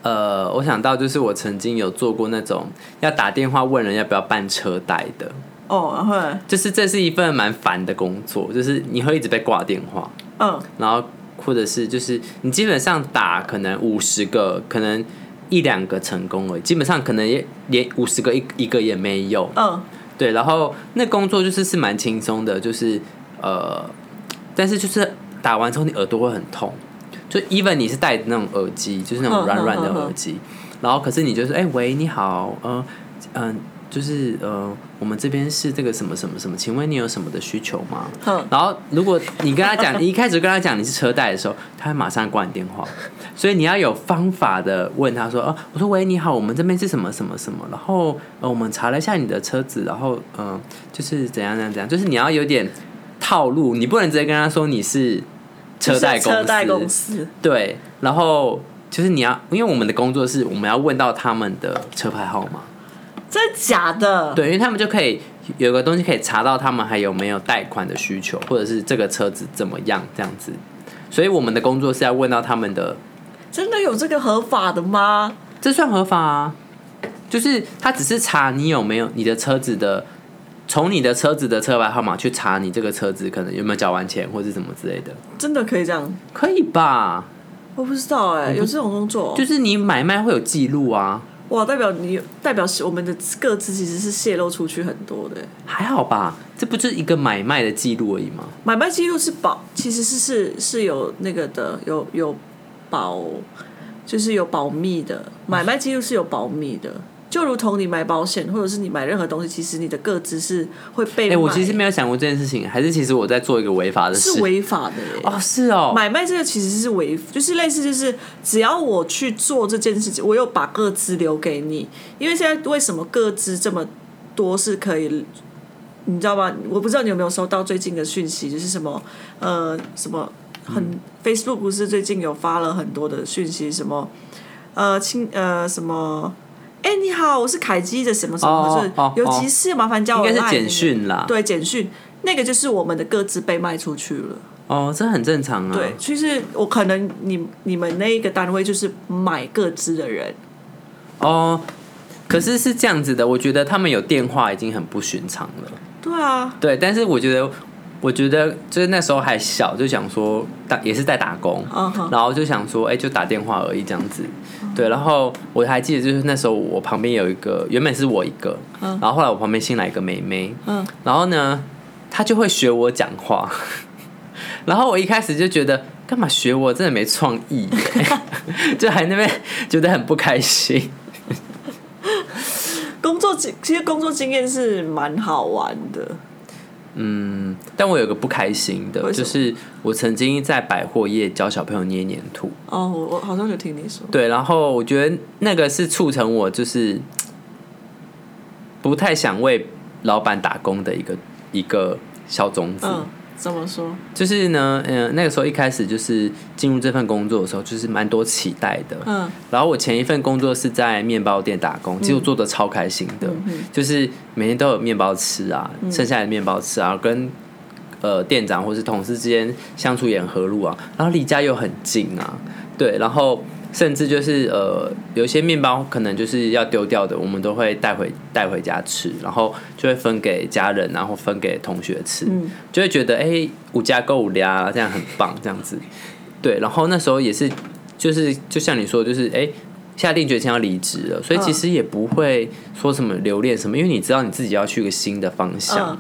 呃，我想到就是我曾经有做过那种要打电话问人要不要办车贷的。哦，然后就是这是一份蛮烦的工作，就是你会一直被挂电话。嗯，然后或者是就是你基本上打可能五十个，可能一两个成功而已，基本上可能也连五十个一一个也没有。嗯，对，然后那工作就是是蛮轻松的，就是呃，但是就是打完之后你耳朵会很痛，就 even 你是戴那种耳机，就是那种软软的耳机，然后可是你就是哎喂你好，嗯嗯。就是呃，我们这边是这个什么什么什么，请问你有什么的需求吗？然后如果你跟他讲，你一开始跟他讲你是车贷的时候，他会马上挂你电话。所以你要有方法的问他说：“哦，我说喂，你好，我们这边是什么什么什么？然后呃，我们查了一下你的车子，然后嗯，就是怎样怎样怎样，就是你要有点套路，你不能直接跟他说你是车贷公司。车贷公司对，然后就是你要，因为我们的工作是我们要问到他们的车牌号码。真的假的？对，因为他们就可以有个东西可以查到他们还有没有贷款的需求，或者是这个车子怎么样这样子。所以我们的工作是要问到他们的。真的有这个合法的吗？这算合法啊，就是他只是查你有没有你的车子的，从你的车子的车牌号码去查你这个车子可能有没有缴完钱或者什么之类的。真的可以这样？可以吧？我不知道哎，有这种工作，就是你买卖会有记录啊。哇，代表你代表我们的各自其实是泄露出去很多的，还好吧？这不是一个买卖的记录而已吗？买卖记录是保，其实是是是有那个的，有有保，就是有保密的。买卖记录是有保密的。就如同你买保险，或者是你买任何东西，其实你的个资是会被。哎，我其实没有想过这件事情，还是其实我在做一个违法的事。是违法的耶！哦，是哦。买卖这个其实是违，就是类似，就是只要我去做这件事情，我又把个资留给你。因为现在为什么个资这么多是可以，你知道吗？我不知道你有没有收到最近的讯息，就是什么呃什么很 Facebook 不是最近有发了很多的讯息，什么呃亲呃什么。哎，你好，我是凯基的什么什么，是有急事，麻烦叫我。应该是简讯啦。对，简讯那个就是我们的各自被卖出去了。哦，这很正常啊。对，其实我可能你你们那一个单位就是买各自的人。哦，可是是这样子的，我觉得他们有电话已经很不寻常了。对啊。对，但是我觉得。我觉得就是那时候还小，就想说打也是在打工，然后就想说，哎，就打电话而已这样子。对，然后我还记得就是那时候我旁边有一个，原本是我一个，然后后来我旁边新来一个妹妹，然后呢，她就会学我讲话，然后我一开始就觉得干嘛学我，真的没创意，就还那边觉得很不开心。工作经其实工作经验是蛮好玩的。嗯，但我有个不开心的，就是我曾经在百货业教小朋友捏黏土。哦，我我好像有听你说。对，然后我觉得那个是促成我就是 不太想为老板打工的一个一个小种子。怎么说？就是呢，嗯，那个时候一开始就是进入这份工作的时候，就是蛮多期待的。嗯。然后我前一份工作是在面包店打工，其实我做的超开心的，就是每天都有面包吃啊，剩下的面包吃啊，跟呃店长或是同事之间相处也很和睦啊，然后离家又很近啊，对，然后。甚至就是呃，有些面包可能就是要丢掉的，我们都会带回带回家吃，然后就会分给家人，然后分给同学吃，就会觉得哎，五家购五家这样很棒，这样子。对，然后那时候也是，就是就像你说，就是哎，下定决心要离职了，所以其实也不会说什么留恋什么，因为你知道你自己要去一个新的方向。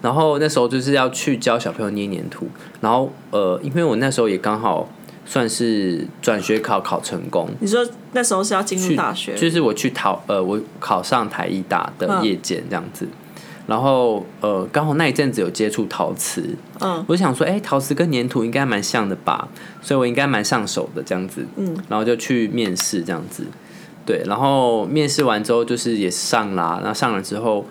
然后那时候就是要去教小朋友捏黏土，然后呃，因为我那时候也刚好。算是转学考考成功。你说那时候是要进入大学，就是我去考呃，我考上台艺大的夜间这样子，然后呃，刚好那一阵子有接触陶瓷，嗯，我就想说，哎，陶瓷跟粘土应该蛮像的吧，所以我应该蛮上手的这样子，嗯，然后就去面试这样子，对，然后面试完之后就是也上啦，然后上了之后，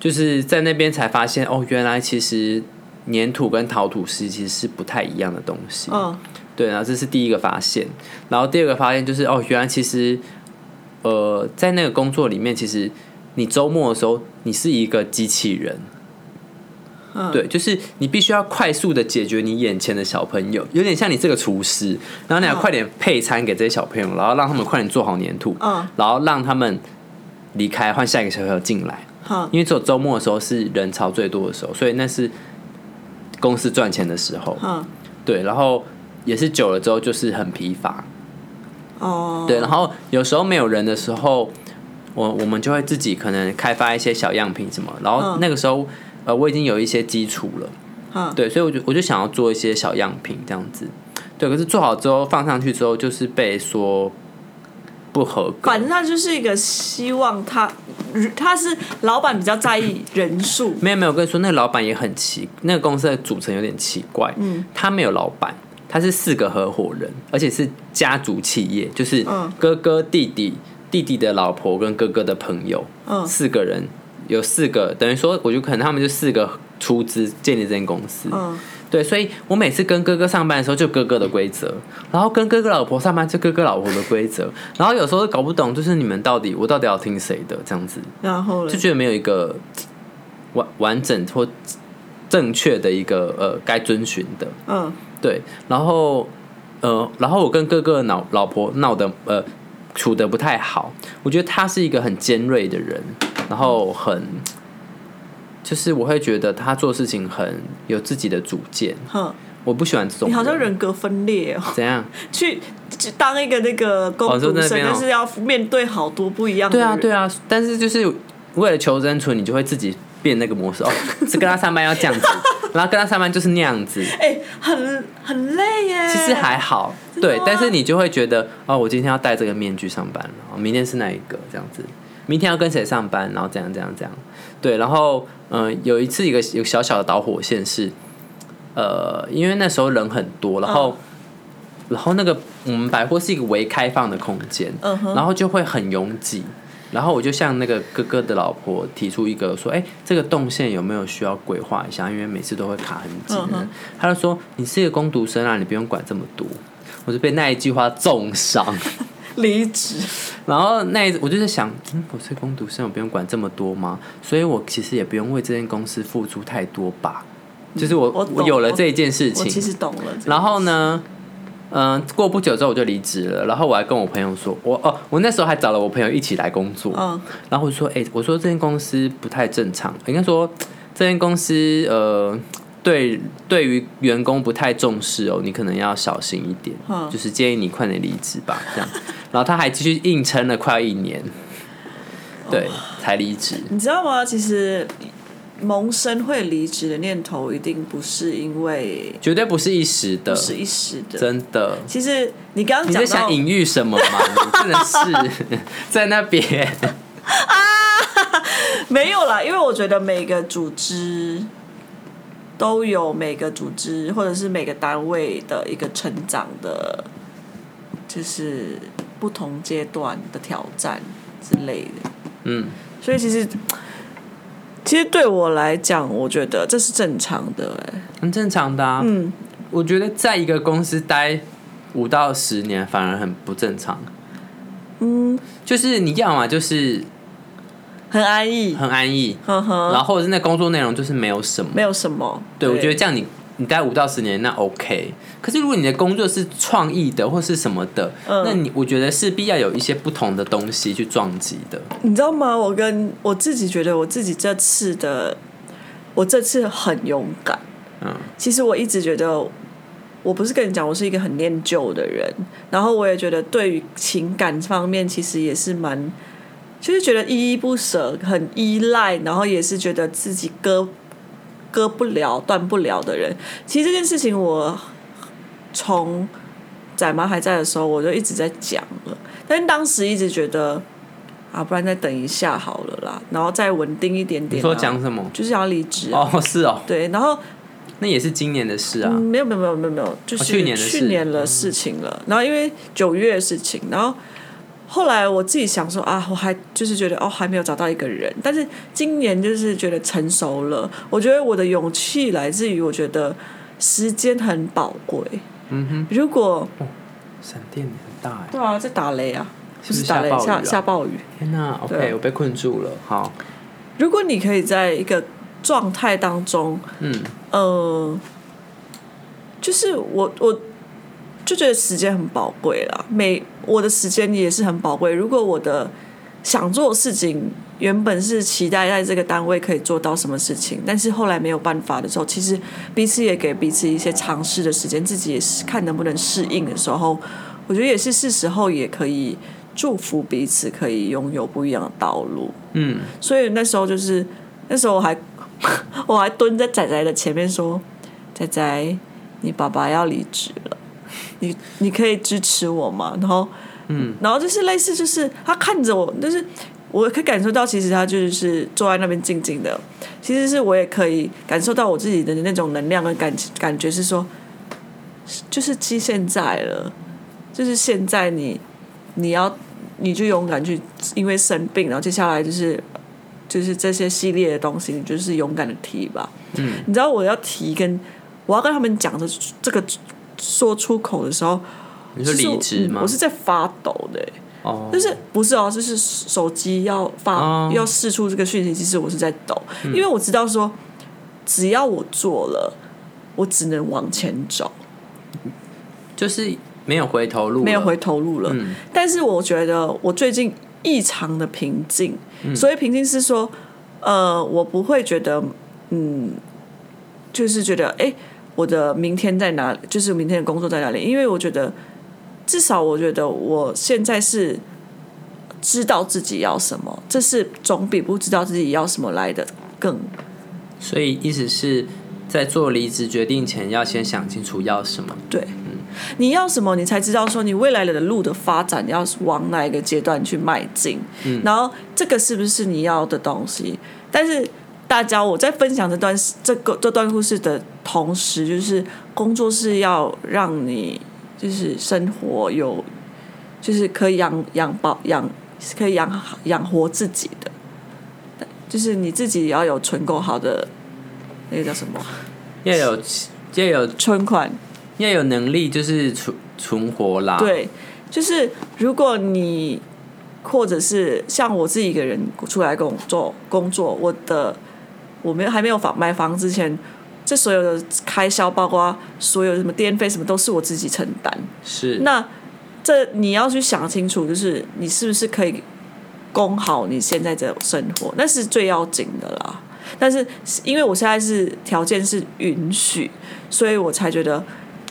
就是在那边才发现，哦，原来其实粘土跟陶土是其实是不太一样的东西，嗯。对，然后这是第一个发现，然后第二个发现就是哦，原来其实，呃，在那个工作里面，其实你周末的时候，你是一个机器人，对，就是你必须要快速的解决你眼前的小朋友，有点像你这个厨师，然后你要快点配餐给这些小朋友，然后让他们快点做好粘土，嗯，然后让他们离开，换下一个小朋友进来，因为只有周末的时候是人潮最多的时候，所以那是公司赚钱的时候，嗯，对，然后也是久了之后就是很疲乏，哦，对，然后有时候没有人的时候，我我们就会自己可能开发一些小样品什么，然后那个时候。呃，我已经有一些基础了，对，所以我就我就想要做一些小样品这样子，对，可是做好之后放上去之后，就是被说不合格。反正他就是一个希望他，他是老板比较在意人数。没有没有，我跟你说，那个老板也很奇，那个公司的组成有点奇怪，嗯，他没有老板，他是四个合伙人，而且是家族企业，就是哥哥、弟弟、弟弟的老婆跟哥哥的朋友，嗯，四个人。有四个，等于说，我就可能他们就四个出资建立这间公司。嗯，对，所以我每次跟哥哥上班的时候，就哥哥的规则；然后跟哥哥老婆上班，就哥哥老婆的规则。然后有时候搞不懂，就是你们到底，我到底要听谁的这样子。然后就觉得没有一个完完整或正确的一个呃该遵循的。嗯，对。然后呃，然后我跟哥哥的老老婆闹得呃处得不太好。我觉得他是一个很尖锐的人。然后很，就是我会觉得他做事情很有自己的主见。哼，我不喜欢这种。你好像人格分裂哦。怎样？去当一个那个公主生，但是要面对好多不一样的。对啊，对啊。但是就是为了求生存，你就会自己变那个模式哦。是跟他上班要这样子，然后跟他上班就是那样子。哎，很很累耶。其实还好，对。但是你就会觉得哦，我今天要戴这个面具上班了，明天是哪一个这样子。明天要跟谁上班，然后这样这样这样，对，然后嗯，有一次一个有小小的导火线是，呃，因为那时候人很多，然后然后那个我们百货是一个微开放的空间，嗯然后就会很拥挤，然后我就向那个哥哥的老婆提出一个说，哎，这个动线有没有需要规划一下？因为每次都会卡很紧，他就说你是一个工读生啊，你不用管这么多，我就被那一句话重伤。离职，然后那我就在想，嗯，我是工读生，我不用管这么多吗？所以我其实也不用为这间公司付出太多吧。就是我我有了这一件事情，其实懂了。然后呢，嗯，过不久之后我就离职了。然后我还跟我朋友说，我哦，我那时候还找了我朋友一起来工作。嗯，然后我说，哎，我说这间公司不太正常，应该说这间公司呃。对，对于员工不太重视哦，你可能要小心一点。就是建议你快点离职吧，这样。然后他还继续硬撑了快一年，对，才离职。你知道吗？其实萌生会离职的念头，一定不是因为，绝对不是一时的，不是一时的，真的。其实你刚刚你在想隐喻什么吗？你真的是 在那边啊？没有啦，因为我觉得每个组织。都有每个组织或者是每个单位的一个成长的，就是不同阶段的挑战之类的。嗯，所以其实其实对我来讲，我觉得这是正常的，哎，很正常的啊。嗯，我觉得在一个公司待五到十年反而很不正常。嗯，就是你要嘛就是。很安逸，很安逸，然后或者是那工作内容就是没有什么，没有什么。对，我觉得这样你你待五到十年那 OK。可是如果你的工作是创意的或是什么的，那你我觉得势必要有一些不同的东西去撞击的。你知道吗？我跟我自己觉得我自己这次的，我这次很勇敢。嗯，其实我一直觉得，我不是跟你讲，我是一个很念旧的人，然后我也觉得对于情感方面，其实也是蛮。就是觉得依依不舍，很依赖，然后也是觉得自己割割不了、断不了的人。其实这件事情，我从仔妈还在的时候，我就一直在讲了。但是当时一直觉得啊，不然再等一下好了啦，然后再稳定一点点。你说讲什么？就是要离职哦，是哦，对。然后那也是今年的事啊，没有没有没有没有没有，就是去年去年的事情了。然后因为九月的事情，然后。后来我自己想说啊，我还就是觉得哦，还没有找到一个人。但是今年就是觉得成熟了。我觉得我的勇气来自于我觉得时间很宝贵。嗯哼。如果闪电很大。对啊，在打雷啊，不是打雷下下暴雨。天哪！OK，我被困住了。好。如果你可以在一个状态当中，嗯，呃，就是我我就觉得时间很宝贵啦，每我的时间也是很宝贵。如果我的想做的事情原本是期待在这个单位可以做到什么事情，但是后来没有办法的时候，其实彼此也给彼此一些尝试的时间，自己也是看能不能适应的时候，我觉得也是是时候也可以祝福彼此可以拥有不一样的道路。嗯，所以那时候就是那时候我还 我还蹲在仔仔的前面说：“仔仔，你爸爸要离职了，你你可以支持我吗？”然后。嗯，然后就是类似，就是他看着我，就是我可以感受到，其实他就是坐在那边静静的。其实是我也可以感受到我自己的那种能量的感感觉，是说，就是现现在了，就是现在你你要你就勇敢去，因为生病，然后接下来就是就是这些系列的东西，你就是勇敢的提吧。嗯，你知道我要提跟我要跟他们讲的这个说出口的时候。你是离职吗？我是在发抖的，哦，就是不是哦，就是手机要发要试出这个讯息，其实我是在抖，因为我知道说，只要我做了，我只能往前走，就是没有回头路，没有回头路了。但是我觉得我最近异常的平静，所以平静是说，呃，我不会觉得，嗯，就是觉得，哎，我的明天在哪？就是明天的工作在哪里？因为我觉得。至少我觉得我现在是知道自己要什么，这是总比不知道自己要什么来的更。所以意思是在做离职决定前，要先想清楚要什么。对，嗯，你要什么，你才知道说你未来的路的发展要往哪一个阶段去迈进。嗯，然后这个是不是你要的东西？但是大家我在分享这段这个这段故事的同时，就是工作是要让你。就是生活有，就是可以养养饱养，可以养养活自己的，就是你自己要有存够好的那个叫什么？要有要有存款，要有能力，就是存存活啦。对，就是如果你或者是像我自己一个人出来工作工作，我的我没有还没有房买房之前。这所有的开销，包括所有什么电费什么，都是我自己承担。是。那这你要去想清楚，就是你是不是可以供好你现在这种生活，那是最要紧的啦。但是因为我现在是条件是允许，所以我才觉得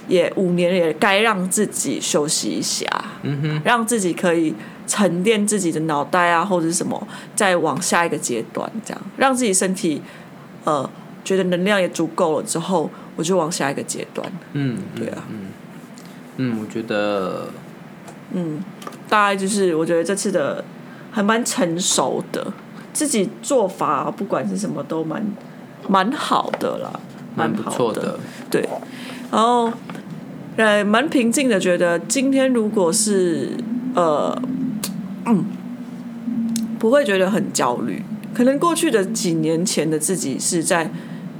也五年也该让自己休息一下，嗯哼，让自己可以沉淀自己的脑袋啊，或者是什么，再往下一个阶段，这样让自己身体呃。觉得能量也足够了之后，我就往下一个阶段。嗯，对啊，嗯，嗯，我觉得，嗯，大概就是我觉得这次的还蛮成熟的，自己做法不管是什么都蛮蛮好的啦，蛮不错的。对，然后呃，蛮平静的，觉得今天如果是呃，嗯，不会觉得很焦虑。可能过去的几年前的自己是在。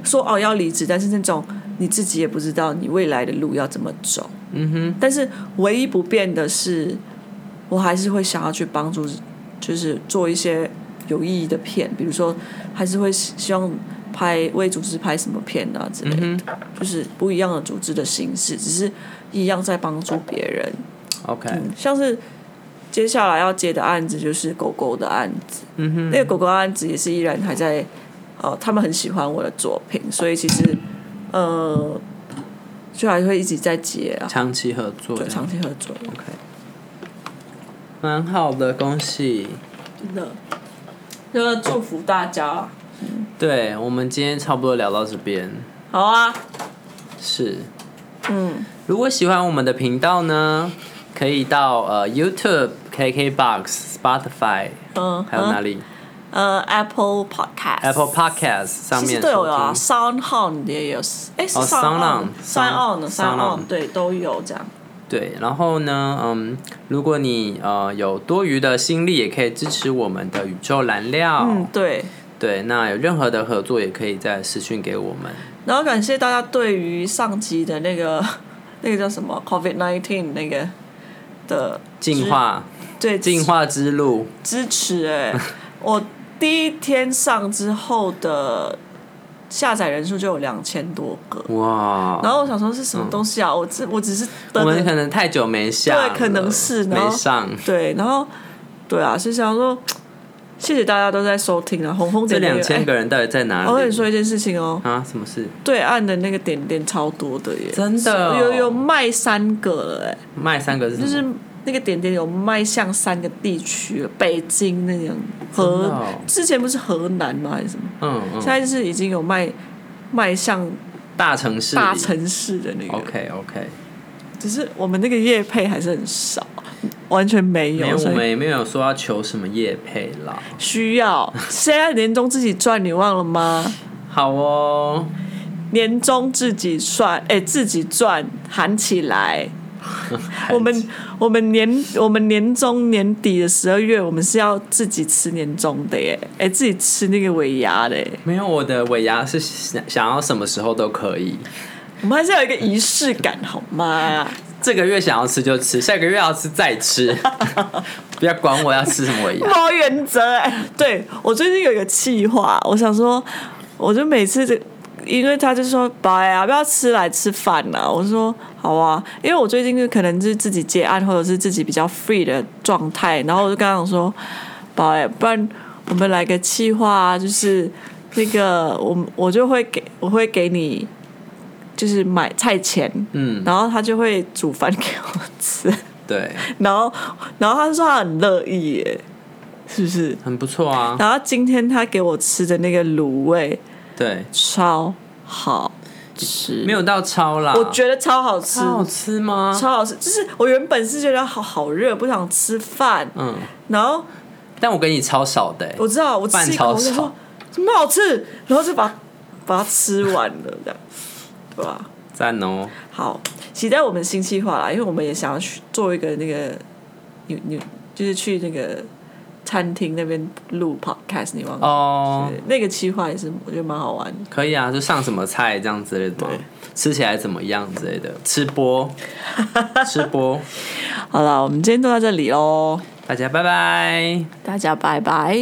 说哦要离职，但是那种你自己也不知道你未来的路要怎么走。嗯哼。但是唯一不变的是，我还是会想要去帮助，就是做一些有意义的片，比如说还是会希望拍为组织拍什么片啊之类的，就是不一样的组织的形式，只是一样在帮助别人。OK。像是接下来要接的案子就是狗狗的案子。嗯哼。那个狗狗案子也是依然还在。哦，他们很喜欢我的作品，所以其实，呃，就还会一直在接啊，长期合作，对，长期合作，OK，蛮好的，恭喜，真的，就祝福大家。对，我们今天差不多聊到这边，好啊，是，嗯，如果喜欢我们的频道呢，可以到呃 YouTube、KKBox、Spotify，嗯，还有哪里？呃，Apple Podcast，Apple Podcast 上面都有啊，Sound On 也有，哎，Sound On，Sound On，Sound On，对，都有这样。对，然后呢，嗯，如果你呃有多余的心力，也可以支持我们的宇宙燃料。嗯，对。对，那有任何的合作，也可以在私讯给我们。然后感谢大家对于上集的那个 那个叫什么 COVID nineteen 那个的进化，对，进化之路支持哎，我。第一天上之后的下载人数就有两千多个哇！然后我想说是什么东西啊？我只我只是我们可能太久没下，对，可能是没上，对，然后对啊，是想说谢谢大家都在收听啊！红红这两千个人到底在哪里？我跟你说一件事情哦啊，什么事？对岸的那个点点超多的耶，真的有有卖三个了哎，卖三个是就是。那个点点有卖向三个地区，北京那样河之前不是河南吗？还是什么？嗯嗯。现在是已经有卖卖向大城市大城市的那个。OK OK。只是我们那个叶配还是很少，完全没有。没有，我们也没有说要求什么叶配啦。需要 现在年终自己赚，你忘了吗？好哦，年终自己算，哎，自己赚，喊起来。我们我们年我们年终年底的十二月，我们是要自己吃年终的耶，哎，自己吃那个尾牙的。没有，我的尾牙是想想要什么时候都可以。我们还是要有一个仪式感，好吗？这个月想要吃就吃，下个月要吃再吃，不要管我要吃什么原则哎，对我最近有一个计划，我想说，我就每次这。因为他就说：“宝呀，不要吃来吃饭呐。”我说：“好啊。”因为我最近就可能是自己接案，或者是自己比较 free 的状态，然后我就刚刚说：“宝哎，不然我们来个计划，就是那个我我就会给我会给你，就是买菜钱，嗯，然后他就会煮饭给我吃，对，然后然后他说他很乐意耶，是不是？很不错啊？然后今天他给我吃的那个卤味。对，超好吃，没有到超啦，我觉得超好吃，好吃吗？超好吃，就是我原本是觉得好好热，不想吃饭，嗯，然后，但我给你超少的，我知道，我吃一口就说怎么好吃，然后就把把它吃完了，这样，对吧？赞哦，好，期待我们新计划啦，因为我们也想要去做一个那个，你你就是去那个。餐厅那边录 podcast，你忘了？哦，那个企划也是，我觉得蛮好玩。可以啊，就上什么菜这样之类的，吃起来怎么样之类的，吃播，吃播。好了，我们今天就到这里喽，大家拜拜，大家拜拜。